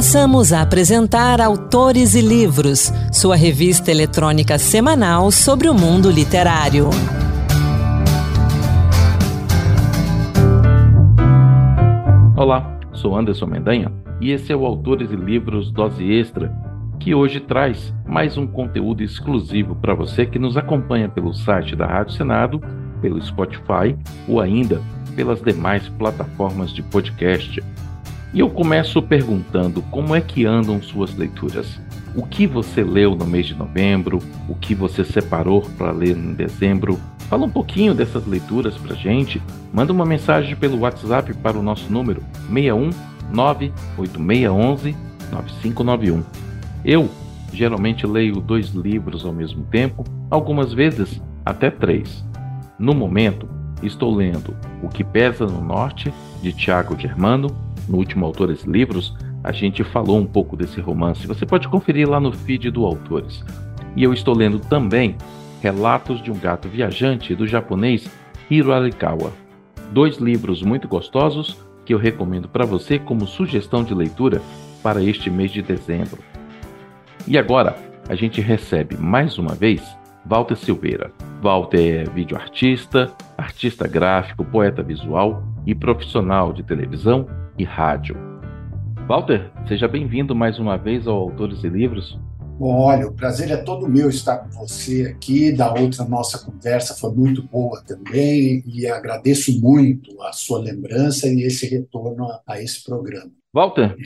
Passamos a apresentar Autores e Livros, sua revista eletrônica semanal sobre o mundo literário. Olá, sou Anderson Mendanha e esse é o Autores e Livros Dose Extra, que hoje traz mais um conteúdo exclusivo para você que nos acompanha pelo site da Rádio Senado, pelo Spotify ou ainda pelas demais plataformas de podcast. E eu começo perguntando como é que andam suas leituras. O que você leu no mês de novembro? O que você separou para ler em dezembro? Fala um pouquinho dessas leituras para gente. Manda uma mensagem pelo WhatsApp para o nosso número 61 98611 9591. Eu geralmente leio dois livros ao mesmo tempo, algumas vezes até três. No momento, estou lendo O que Pesa no Norte, de Tiago Germano. No último Autores Livros, a gente falou um pouco desse romance. Você pode conferir lá no feed do Autores. E eu estou lendo também Relatos de um Gato Viajante, do japonês Hiro Arikawa. Dois livros muito gostosos que eu recomendo para você como sugestão de leitura para este mês de dezembro. E agora, a gente recebe mais uma vez Walter Silveira. Walter é videoartista, artista gráfico, poeta visual e profissional de televisão e rádio. Walter, seja bem-vindo mais uma vez ao Autores e Livros. Bom, olha, o prazer é todo meu estar com você aqui. Da outra nossa conversa foi muito boa também e agradeço muito a sua lembrança e esse retorno a, a esse programa. Walter,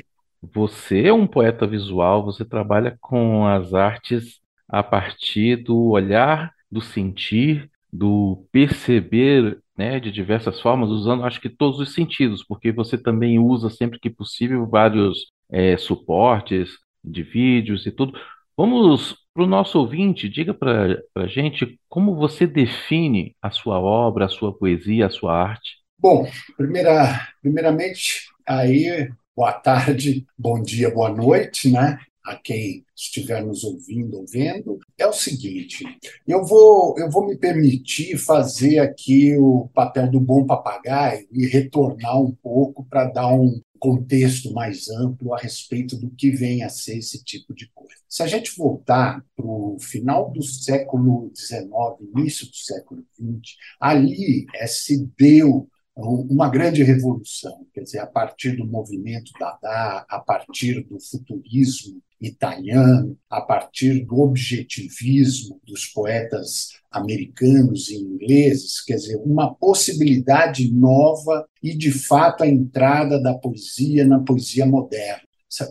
você é um poeta visual, você trabalha com as artes a partir do olhar, do sentir, do perceber, né, de diversas formas, usando acho que todos os sentidos, porque você também usa sempre que possível vários é, suportes de vídeos e tudo. Vamos para o nosso ouvinte, diga para a gente como você define a sua obra, a sua poesia, a sua arte. Bom, primeira, primeiramente, aí, boa tarde, bom dia, boa noite, né? A quem estiver nos ouvindo ou vendo, é o seguinte: eu vou, eu vou me permitir fazer aqui o papel do bom papagaio e retornar um pouco para dar um contexto mais amplo a respeito do que vem a ser esse tipo de coisa. Se a gente voltar para o final do século XIX, início do século XX, ali é, se deu uma grande revolução, quer dizer, a partir do movimento Dada, a partir do futurismo italiano, a partir do objetivismo dos poetas americanos e ingleses, quer dizer, uma possibilidade nova e, de fato, a entrada da poesia na poesia moderna,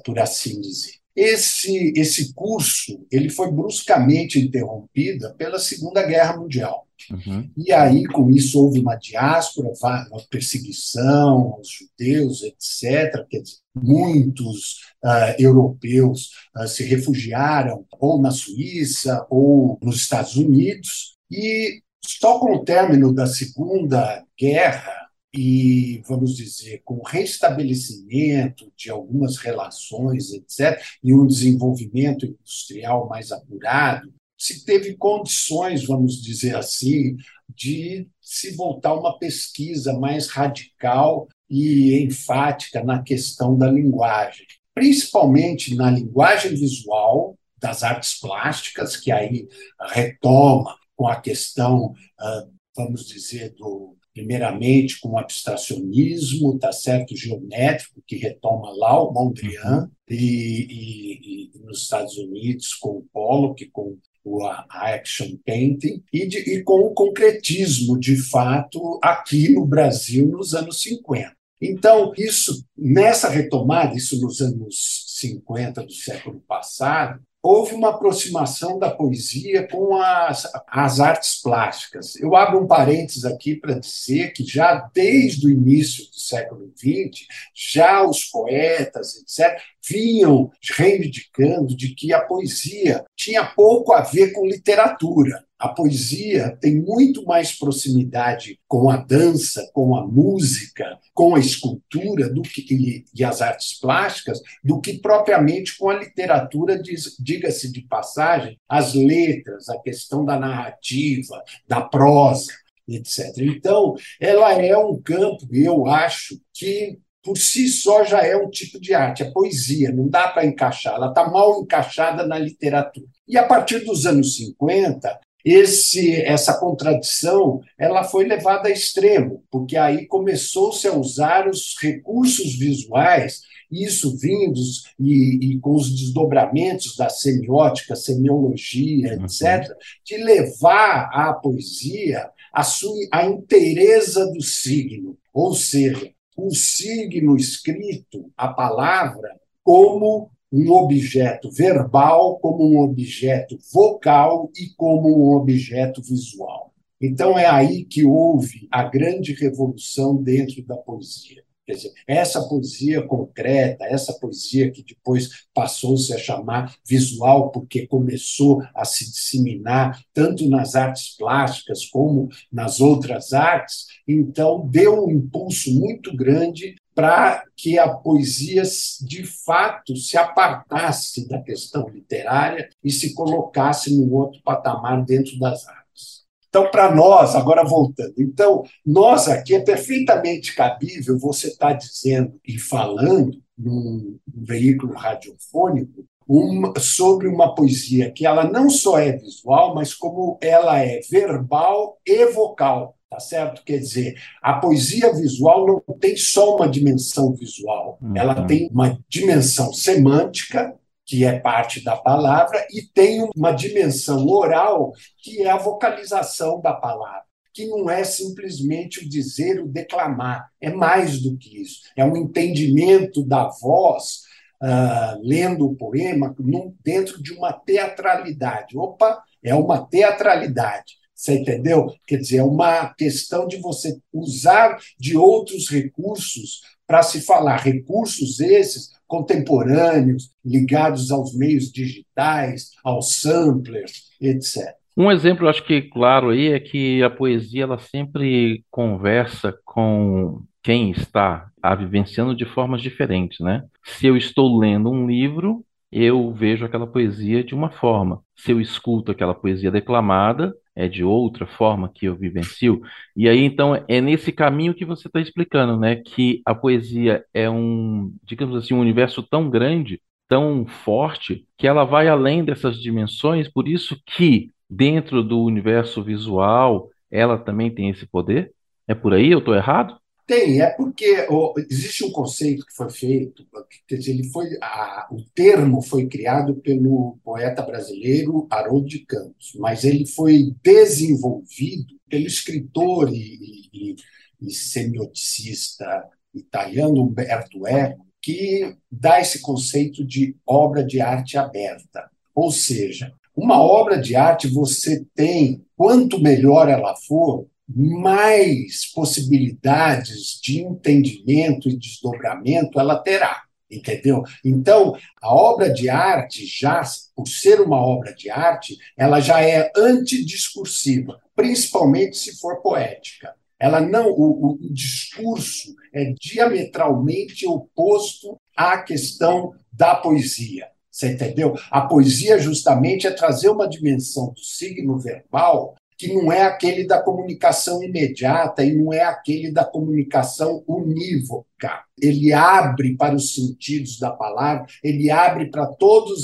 por assim dizer. Esse, esse curso ele foi bruscamente interrompido pela Segunda Guerra Mundial. Uhum. E aí, com isso, houve uma diáspora, uma perseguição aos judeus, etc. Quer dizer, muitos uh, europeus uh, se refugiaram ou na Suíça ou nos Estados Unidos. E só com o término da Segunda Guerra, e, vamos dizer, com o restabelecimento de algumas relações, etc., e um desenvolvimento industrial mais apurado, se teve condições, vamos dizer assim, de se voltar a uma pesquisa mais radical e enfática na questão da linguagem, principalmente na linguagem visual das artes plásticas, que aí retoma com a questão, ah, vamos dizer, do primeiramente com o abstracionismo, tá certo, geométrico, que retoma lá o Mondrian, uhum. e, e, e, nos Estados Unidos com o Pollock, com o action painting, e, de, e com o concretismo, de fato, aqui no Brasil nos anos 50. Então, isso, nessa retomada, isso nos anos 50 do século passado, houve uma aproximação da poesia com as, as artes plásticas. Eu abro um parênteses aqui para dizer que já desde o início do século XX, já os poetas, etc., vinham reivindicando de que a poesia tinha pouco a ver com literatura. A poesia tem muito mais proximidade com a dança, com a música, com a escultura do que, e as artes plásticas do que propriamente com a literatura, diga-se de passagem, as letras, a questão da narrativa, da prosa, etc. Então, ela é um campo, eu acho, que por si só já é um tipo de arte, é poesia, não dá para encaixar, ela está mal encaixada na literatura. E a partir dos anos 50, esse, essa contradição ela foi levada a extremo, porque aí começou-se a usar os recursos visuais, isso vindos e, e, com os desdobramentos da semiótica, semiologia, uhum. etc., de levar a poesia a, sua, a inteireza do signo, ou seja, o signo escrito, a palavra, como um objeto verbal, como um objeto vocal e como um objeto visual. Então é aí que houve a grande revolução dentro da poesia. Quer dizer, essa poesia concreta, essa poesia que depois passou-se a chamar visual, porque começou a se disseminar tanto nas artes plásticas como nas outras artes, então deu um impulso muito grande para que a poesia, de fato, se apartasse da questão literária e se colocasse num outro patamar dentro das artes. Então, para nós, agora voltando, então, nós aqui é perfeitamente cabível você estar tá dizendo e falando num veículo radiofônico uma, sobre uma poesia que ela não só é visual, mas como ela é verbal e vocal. Tá certo? Quer dizer, a poesia visual não tem só uma dimensão visual, uhum. ela tem uma dimensão semântica, que é parte da palavra, e tem uma dimensão oral, que é a vocalização da palavra, que não é simplesmente o dizer, o declamar, é mais do que isso, é um entendimento da voz. Uh, lendo o poema num, dentro de uma teatralidade. Opa, é uma teatralidade. Você entendeu? Quer dizer, é uma questão de você usar de outros recursos para se falar. Recursos esses contemporâneos, ligados aos meios digitais, aos samplers, etc. Um exemplo, acho que claro aí, é que a poesia ela sempre conversa com quem está a vivenciando de formas diferentes, né? Se eu estou lendo um livro, eu vejo aquela poesia de uma forma. Se eu escuto aquela poesia declamada, é de outra forma que eu vivencio. E aí, então, é nesse caminho que você está explicando, né? Que a poesia é um, digamos assim, um universo tão grande, tão forte, que ela vai além dessas dimensões, por isso que dentro do universo visual ela também tem esse poder? É por aí? Eu estou errado? Tem, é porque existe um conceito que foi feito, quer dizer, ele foi, a, o termo foi criado pelo poeta brasileiro Haroldo de Campos, mas ele foi desenvolvido pelo escritor e, e, e semioticista italiano Umberto Eco, que dá esse conceito de obra de arte aberta. Ou seja, uma obra de arte você tem, quanto melhor ela for, mais possibilidades de entendimento e desdobramento ela terá, entendeu? Então, a obra de arte, já por ser uma obra de arte, ela já é antidiscursiva, principalmente se for poética. Ela não, o, o discurso é diametralmente oposto à questão da poesia. Você entendeu? A poesia, justamente, é trazer uma dimensão do signo verbal que não é aquele da comunicação imediata e não é aquele da comunicação unívoca. Ele abre para os sentidos da palavra, ele abre para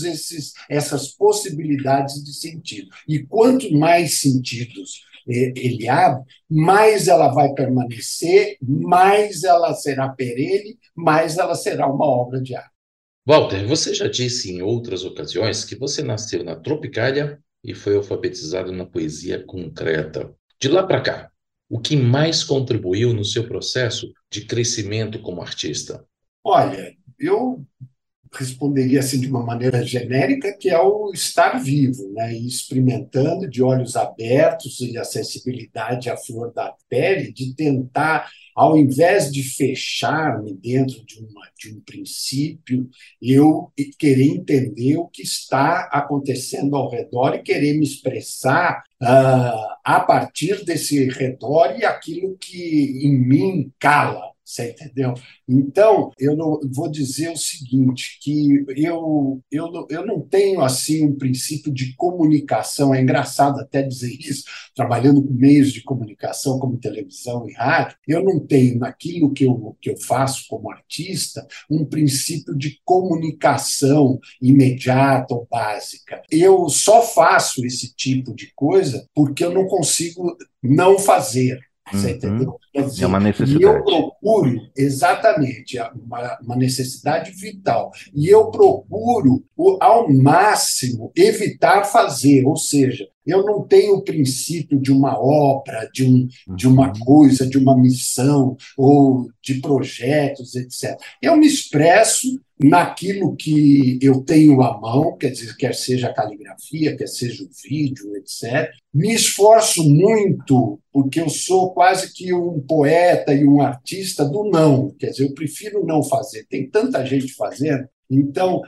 esses essas possibilidades de sentido. E quanto mais sentidos eh, ele abre, mais ela vai permanecer, mais ela será perene, mais ela será uma obra de arte. Walter, você já disse em outras ocasiões que você nasceu na Tropicália e foi alfabetizado na poesia concreta. De lá para cá, o que mais contribuiu no seu processo de crescimento como artista? Olha, eu responderia assim de uma maneira genérica, que é o estar vivo, né? E experimentando de olhos abertos e a sensibilidade à flor da pele, de tentar ao invés de fechar-me dentro de, uma, de um princípio, eu querer entender o que está acontecendo ao redor e querer me expressar uh, a partir desse redor e aquilo que em mim cala, Você entendeu? Então, eu não, vou dizer o seguinte, que eu, eu, eu não tenho assim um princípio de comunicação, é engraçado até dizer isso, trabalhando com meios de comunicação como televisão e rádio, eu não tenho naquilo que eu, que eu faço como artista um princípio de comunicação imediata ou básica. Eu só faço esse tipo de coisa porque eu não consigo não fazer. Você uhum. entendeu? Dizer, é uma necessidade. E eu procuro, exatamente, uma, uma, necessidade vital. E eu procuro, ao máximo, evitar fazer, ou seja, eu não tenho o princípio de uma obra, de, um, de uma uhum. coisa, de uma missão, ou de projetos, etc. Eu me expresso naquilo que eu tenho à mão, quer dizer, quer seja a caligrafia, quer seja o vídeo, etc. Me esforço muito, porque eu sou quase que um poeta e um artista do não, quer dizer, eu prefiro não fazer. Tem tanta gente fazendo, então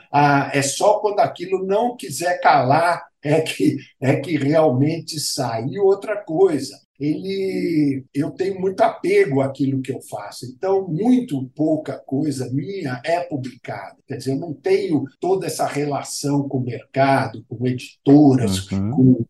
é só quando aquilo não quiser calar é que é que realmente sai. E outra coisa, ele eu tenho muito apego àquilo que eu faço. Então, muito pouca coisa minha é publicada. Quer dizer, eu não tenho toda essa relação com o mercado, com editoras, uhum. com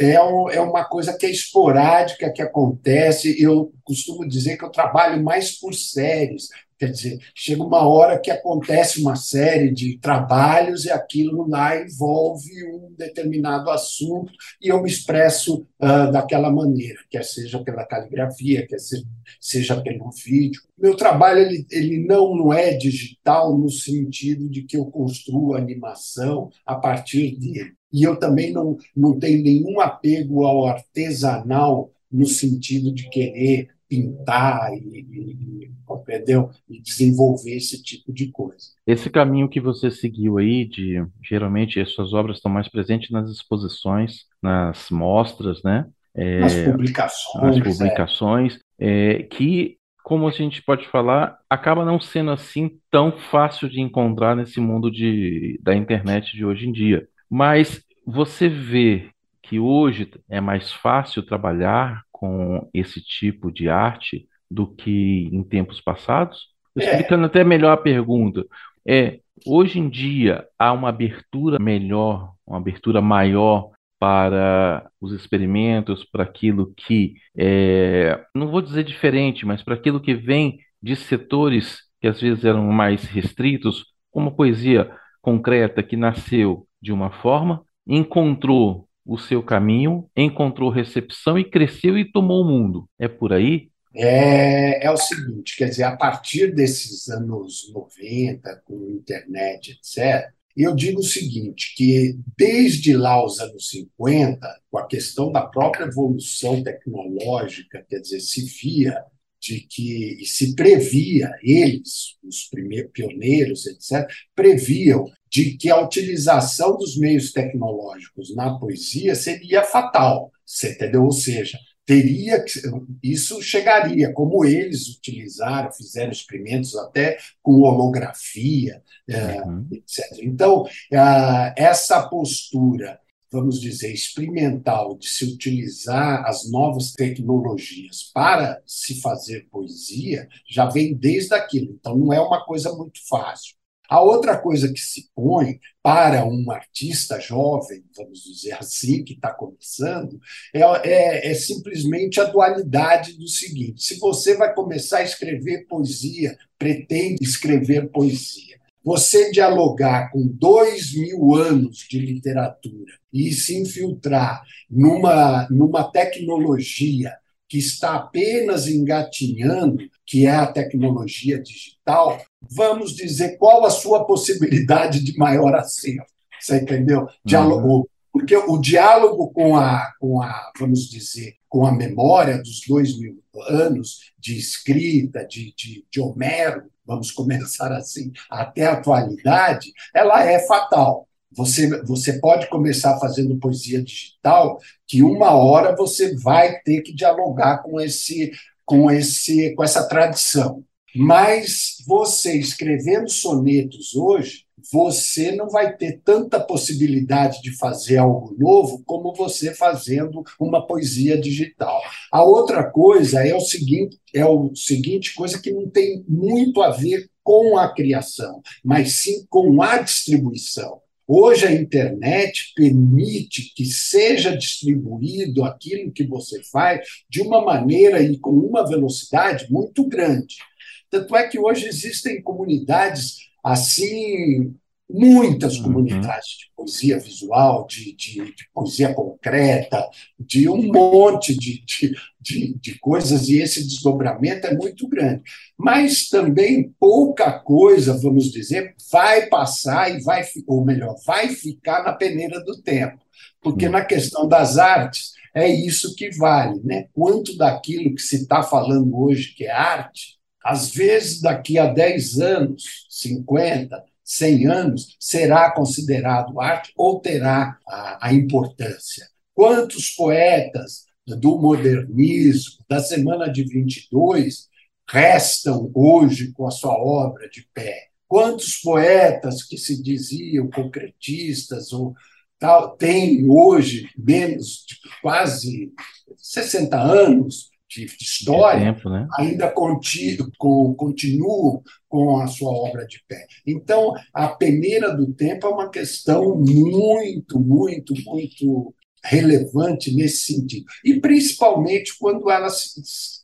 é, é uma coisa que é esporádica, que acontece. Eu costumo dizer que eu trabalho mais por séries, Quer dizer, chega uma hora que acontece uma série de trabalhos e aquilo lá envolve um determinado assunto e eu me expresso uh, daquela maneira, quer seja pela caligrafia, quer seja, seja pelo vídeo. Meu trabalho ele, ele não, não é digital no sentido de que eu construo animação a partir dele. E eu também não, não tenho nenhum apego ao artesanal no sentido de querer pintar e, entendeu? e desenvolver esse tipo de coisa. Esse caminho que você seguiu aí, de geralmente as suas obras estão mais presentes nas exposições, nas mostras, né? É, nas publicações. Nas é. publicações, é. É, que, como a gente pode falar, acaba não sendo assim tão fácil de encontrar nesse mundo de, da internet de hoje em dia. Mas você vê que hoje é mais fácil trabalhar com esse tipo de arte do que em tempos passados? É. Explicando até melhor a pergunta, é hoje em dia há uma abertura melhor, uma abertura maior para os experimentos, para aquilo que é, não vou dizer diferente, mas para aquilo que vem de setores que às vezes eram mais restritos, como a poesia concreta que nasceu de uma forma, encontrou o seu caminho, encontrou recepção e cresceu e tomou o mundo. É por aí? É, é o seguinte, quer dizer, a partir desses anos 90, com internet, etc., eu digo o seguinte, que desde lá os anos 50, com a questão da própria evolução tecnológica, quer dizer, se via de que se previa eles, os primeiros pioneiros, etc., previam de que a utilização dos meios tecnológicos na poesia seria fatal, entendeu? Ou seja, teria que, isso chegaria, como eles utilizaram, fizeram experimentos até com holografia, é, uhum. etc. Então, essa postura vamos dizer, experimental de se utilizar as novas tecnologias para se fazer poesia já vem desde aquilo. Então, não é uma coisa muito fácil. A outra coisa que se põe para um artista jovem, vamos dizer assim, que está começando, é, é, é, simplesmente a dualidade do seguinte: se você vai começar a escrever poesia, pretende escrever poesia, você dialogar com dois mil anos de literatura e se infiltrar numa, numa tecnologia que está apenas engatinhando, que é a tecnologia digital, vamos dizer qual a sua possibilidade de maior acerto. Você entendeu? Diálogo, uhum. porque o diálogo com a, com a, vamos dizer, com a memória dos dois mil anos de escrita, de, de, de Homero, vamos começar assim, até a atualidade, ela é fatal. Você, você pode começar fazendo poesia digital, que uma hora você vai ter que dialogar com esse com esse com essa tradição. Mas você escrevendo sonetos hoje você não vai ter tanta possibilidade de fazer algo novo como você fazendo uma poesia digital. A outra coisa é o seguinte, é o seguinte coisa que não tem muito a ver com a criação, mas sim com a distribuição. Hoje a internet permite que seja distribuído aquilo que você faz de uma maneira e com uma velocidade muito grande. Tanto é que hoje existem comunidades assim muitas uhum. comunidades de poesia visual, de, de, de, poesia concreta, de um monte de, de, de, coisas, e esse desdobramento é muito grande. Mas também pouca coisa, vamos dizer, vai passar e vai, ou melhor, vai ficar na peneira do tempo. Porque uhum. na questão das artes, é isso que vale. Né? Quanto daquilo que se está falando hoje que é arte, às vezes daqui a 10 anos, 50, 100 anos, será considerado arte ou terá a, a importância. Quantos poetas do modernismo, da Semana de 22, restam hoje com a sua obra de pé? Quantos poetas que se diziam concretistas ou tal, têm hoje menos de quase 60 anos de, história, tempo, né? ainda contido, com, continuam com a sua obra de pé. Então, a peneira do tempo é uma questão muito, muito, muito relevante nesse sentido. E principalmente quando ela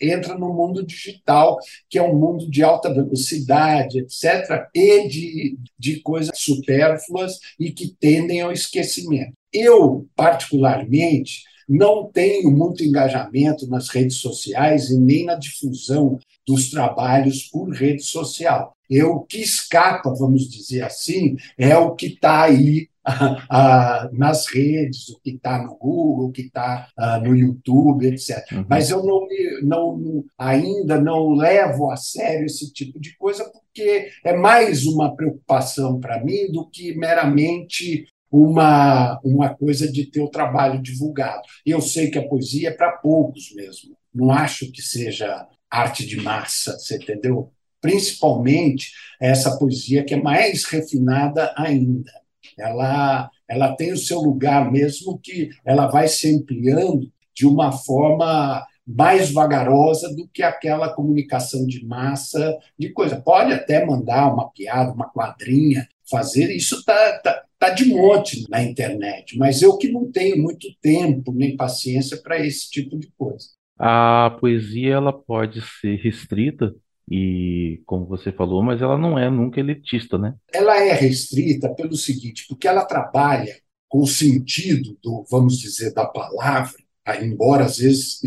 entra no mundo digital, que é um mundo de alta velocidade, etc., e de, de coisas supérfluas e que tendem ao esquecimento. Eu, particularmente, não tenho muito engajamento nas redes sociais e nem na difusão dos trabalhos por rede social. Eu, o que escapa, vamos dizer assim, é o que está aí nas redes, o que está no Google, o que está no YouTube, etc. Uhum. Mas eu não, não, ainda não levo a sério esse tipo de coisa, porque é mais uma preocupação para mim do que meramente uma, uma coisa de ter o trabalho divulgado. Eu sei que a poesia é para poucos mesmo. Não acho que seja arte de massa, você entendeu? Principalmente essa poesia que é mais refinada ainda. Ela, ela tem o seu lugar mesmo que ela vai se ampliando de uma forma mais vagarosa do que aquela comunicação de massa de coisa. Pode até mandar uma piada, uma quadrinha, fazer isso está tá, tá de monte na internet, mas eu que não tenho muito tempo nem paciência para esse tipo de coisa. A poesia ela pode ser restrita e, como você falou, mas ela não é nunca elitista, né? Ela é restrita pelo seguinte, porque ela trabalha com o sentido do, vamos dizer, da palavra, embora às vezes,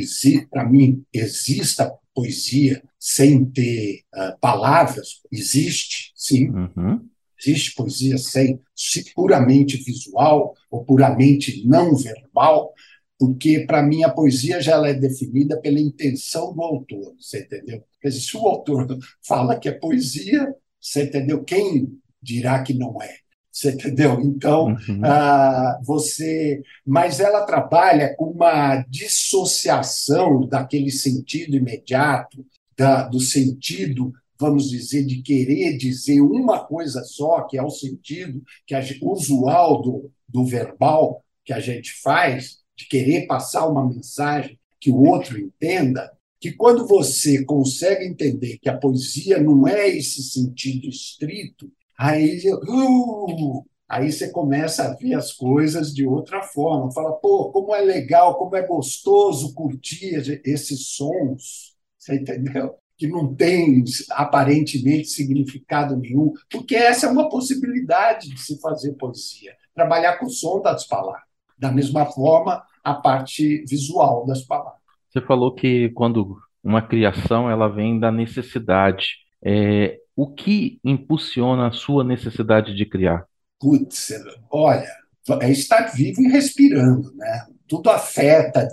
para mim, exista poesia sem ter uh, palavras, existe, sim. Uhum. Existe poesia sem puramente visual ou puramente não verbal, porque para mim a poesia já ela é definida pela intenção do autor, você entendeu? Quer dizer, se o autor fala que é poesia, você entendeu? Quem dirá que não é? Você entendeu? Então, uhum. ah, você. Mas ela trabalha com uma dissociação daquele sentido imediato, da, do sentido vamos dizer, de querer dizer uma coisa só, que é o sentido que a, usual do, do verbal que a gente faz, de querer passar uma mensagem que o outro entenda, que quando você consegue entender que a poesia não é esse sentido estrito, aí, uh, aí você começa a ver as coisas de outra forma. Fala, pô, como é legal, como é gostoso curtir esses sons. Você entendeu? Que não tem aparentemente significado nenhum, porque essa é uma possibilidade de se fazer poesia, trabalhar com o som das palavras. Da mesma forma, a parte visual das palavras. Você falou que quando uma criação ela vem da necessidade. É, o que impulsiona a sua necessidade de criar? Putz, olha, é estar vivo e respirando, né? Tudo afeta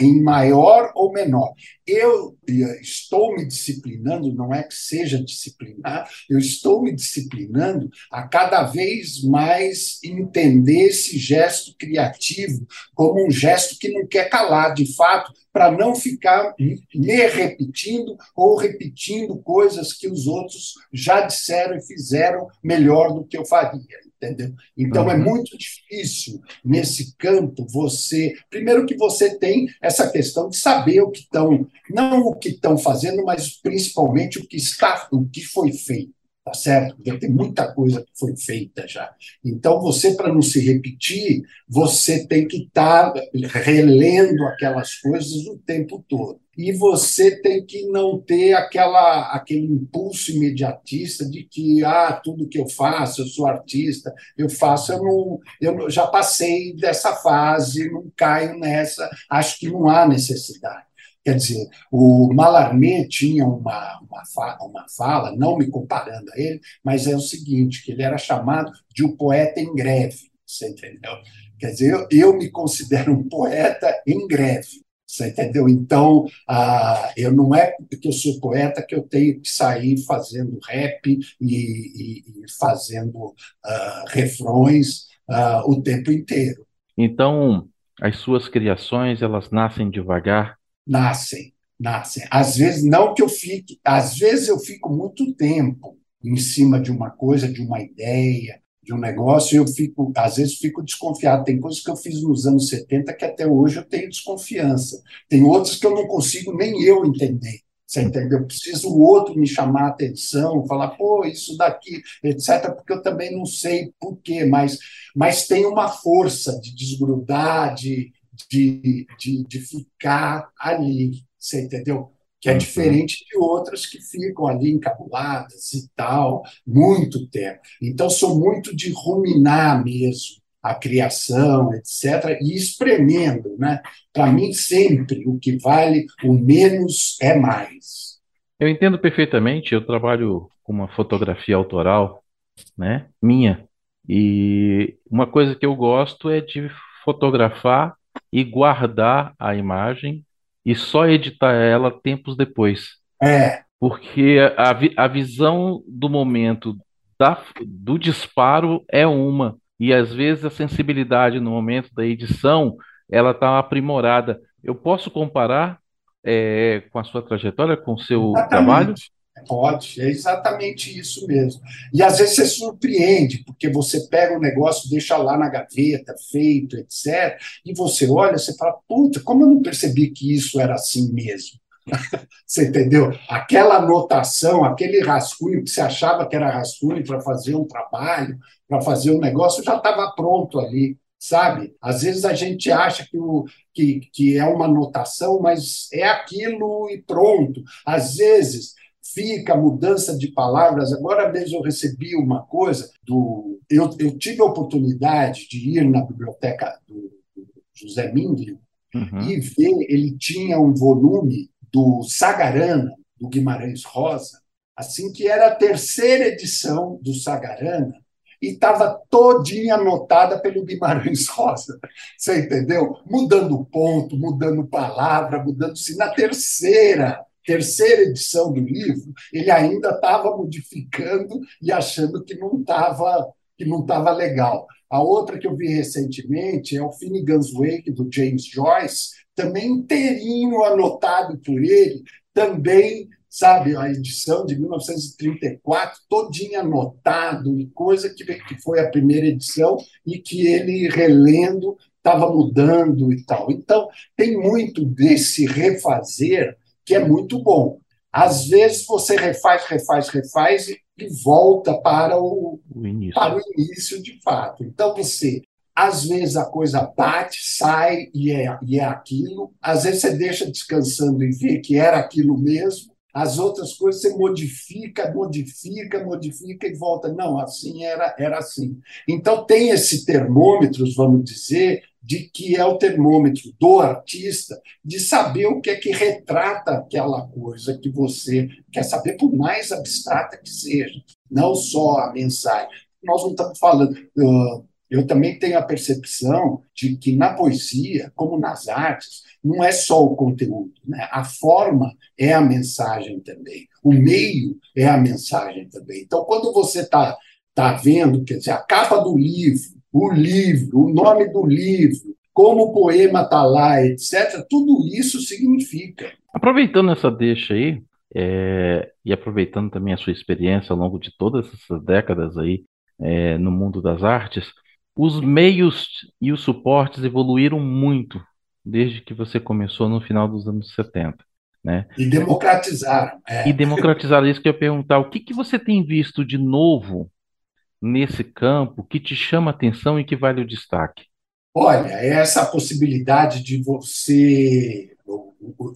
em maior ou menor. Eu estou me disciplinando, não é que seja disciplinar, eu estou me disciplinando a cada vez mais entender esse gesto criativo como um gesto que não quer calar, de fato, para não ficar me repetindo ou repetindo coisas que os outros já disseram e fizeram melhor do que eu faria entendeu? Então é uhum. é muito difícil nesse campo você, primeiro que você tem essa questão de saber o que estão, não o que estão fazendo, mas principalmente o que está, o que foi feito. Tá certo? Porque tem muita coisa que foi feita já. Então, você, para não se repetir, você tem que estar tá relendo aquelas coisas o tempo todo e você tem que não ter aquela, aquele impulso imediatista de que ah, tudo que eu faço, eu sou artista, eu faço, eu não, eu já passei dessa fase, não caio nessa, acho que não há necessidade. Quer dizer, o Mallarmé tinha uma, uma, fala, uma fala, não me comparando a ele, mas é o seguinte, que ele era chamado de o poeta em greve, você entendeu? Quer dizer, eu, eu me considero um poeta em greve. Você entendeu? Então, ah, eu não é porque eu sou poeta que eu tenho que sair fazendo rap e, e, e fazendo ah, refrões ah, o tempo inteiro. Então, as suas criações, elas nascem devagar? Nascem, nascem. Às vezes, não que eu fique, às vezes eu fico muito tempo em cima de uma coisa, de uma ideia, de um negócio, eu fico, às vezes, fico desconfiado. Tem coisas que eu fiz nos anos 70 que até hoje eu tenho desconfiança. Tem outras que eu não consigo nem eu entender. Você entendeu? Preciso o outro me chamar a atenção, falar, pô, isso daqui, etc., porque eu também não sei por quê, mas, mas tem uma força de desgrudar, de, de, de, de ficar ali. Você entendeu? que é uhum. diferente de outras que ficam ali encabuladas e tal, muito tempo. Então, sou muito de ruminar mesmo a criação, etc., e espremendo. Né? Para mim, sempre o que vale, o menos é mais. Eu entendo perfeitamente, eu trabalho com uma fotografia autoral, né, minha, e uma coisa que eu gosto é de fotografar e guardar a imagem e só editar ela tempos depois. É. Porque a, a visão do momento da, do disparo é uma, e às vezes a sensibilidade no momento da edição ela está aprimorada. Eu posso comparar é, com a sua trajetória, com o seu Exatamente. trabalho? Pode, é exatamente isso mesmo. E às vezes você surpreende, porque você pega um negócio, deixa lá na gaveta, feito, etc., e você olha, você fala, puta, como eu não percebi que isso era assim mesmo? você entendeu? Aquela anotação, aquele rascunho que você achava que era rascunho para fazer um trabalho, para fazer um negócio, já estava pronto ali sabe? Às vezes a gente acha que, o, que, que é uma anotação, mas é aquilo e pronto. Às vezes fica a mudança de palavras. Agora mesmo eu recebi uma coisa do. Eu, eu tive a oportunidade de ir na biblioteca do, do José Mindlin uhum. e ver, ele tinha um volume do Sagarana, do Guimarães Rosa, assim que era a terceira edição do Sagarana, e estava todinha anotada pelo Guimarães Rosa. Você entendeu? Mudando ponto, mudando palavra, mudando-se na terceira terceira edição do livro, ele ainda estava modificando e achando que não estava que não estava legal. A outra que eu vi recentemente é o Finnegan's Wake do James Joyce, também inteirinho anotado por ele, também sabe, a edição de 1934, todinha anotado, coisa que, que foi a primeira edição e que ele, relendo, estava mudando e tal. Então, tem muito desse refazer que é muito bom. Às vezes você refaz, refaz, refaz e, volta para o, o início. para o início de fato. Então você às vezes a coisa bate, sai e é, e é aquilo. Às vezes você deixa descansando e vê que era aquilo mesmo. As outras coisas você modifica, modifica, modifica e volta. Não, assim era, era assim. Então tem esse termômetro, vamos dizer, de que é o termômetro do artista, de saber o que é que retrata aquela coisa que você quer saber, por mais abstrata que seja, não só a mensagem. Nós não estamos falando. Eu também tenho a percepção de que na poesia, como nas artes, não é só o conteúdo, né? a forma é a mensagem também, o meio é a mensagem também. Então, quando você está tá vendo, quer dizer, a capa do livro, o livro, o nome do livro, como o poema está lá, etc., tudo isso significa. Aproveitando essa deixa aí, é, e aproveitando também a sua experiência ao longo de todas essas décadas aí é, no mundo das artes, os meios e os suportes evoluíram muito desde que você começou no final dos anos 70. Né? E democratizaram. É. E democratizaram isso que eu ia perguntar. O que, que você tem visto de novo nesse campo que te chama atenção e que vale o destaque? Olha, essa possibilidade de você.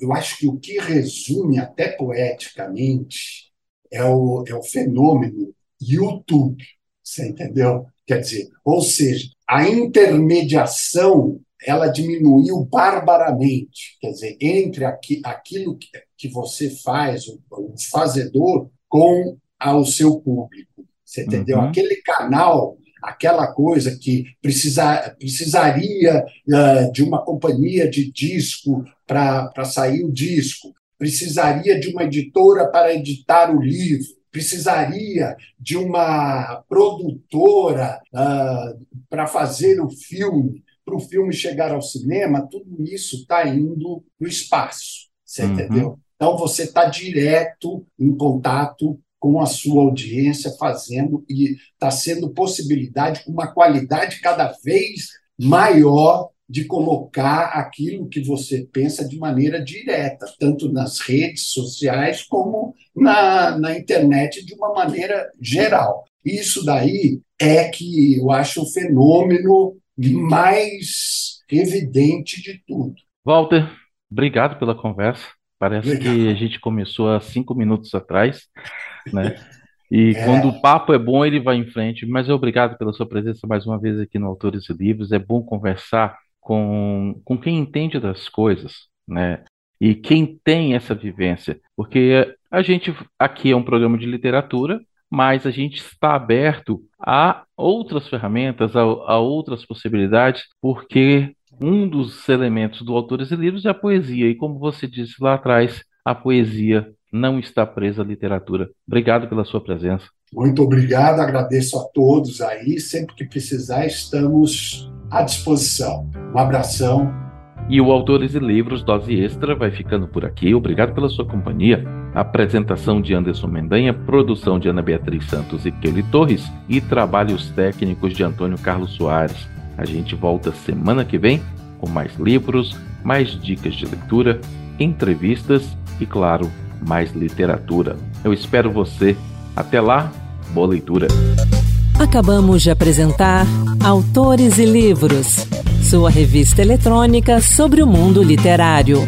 Eu acho que o que resume até poeticamente é o, é o fenômeno YouTube, você entendeu? Quer dizer, ou seja, a intermediação ela diminuiu barbaramente, quer dizer, entre aqui, aquilo que, que você faz, o, o fazedor, com o seu público. Você entendeu? Uhum. Aquele canal, aquela coisa que precisa, precisaria uh, de uma companhia de disco para sair o disco, precisaria de uma editora para editar o livro, precisaria de uma produtora uh, para fazer o filme para o filme chegar ao cinema, tudo isso está indo para o espaço, você uhum. entendeu? Então você está direto em contato com a sua audiência, fazendo e está sendo possibilidade com uma qualidade cada vez maior de colocar aquilo que você pensa de maneira direta, tanto nas redes sociais como na, na internet de uma maneira geral. Isso daí é que eu acho o fenômeno mais evidente de tudo. Walter, obrigado pela conversa. Parece obrigado. que a gente começou há cinco minutos atrás, né? E é. quando o papo é bom, ele vai em frente. Mas obrigado pela sua presença mais uma vez aqui no Autores e Livros. É bom conversar com, com quem entende das coisas, né? E quem tem essa vivência. Porque a gente aqui é um programa de literatura, mas a gente está aberto a outras ferramentas, a, a outras possibilidades, porque um dos elementos do Autores e Livros é a poesia, e como você disse lá atrás, a poesia não está presa à literatura. Obrigado pela sua presença. Muito obrigado, agradeço a todos aí. Sempre que precisar, estamos à disposição. Um abração e o Autores e Livros Dose Extra vai ficando por aqui. Obrigado pela sua companhia. Apresentação de Anderson Mendanha, produção de Ana Beatriz Santos e Kelly Torres e trabalhos técnicos de Antônio Carlos Soares. A gente volta semana que vem com mais livros, mais dicas de leitura, entrevistas e, claro, mais literatura. Eu espero você. Até lá, boa leitura. Acabamos de apresentar Autores e Livros, sua revista eletrônica sobre o mundo literário.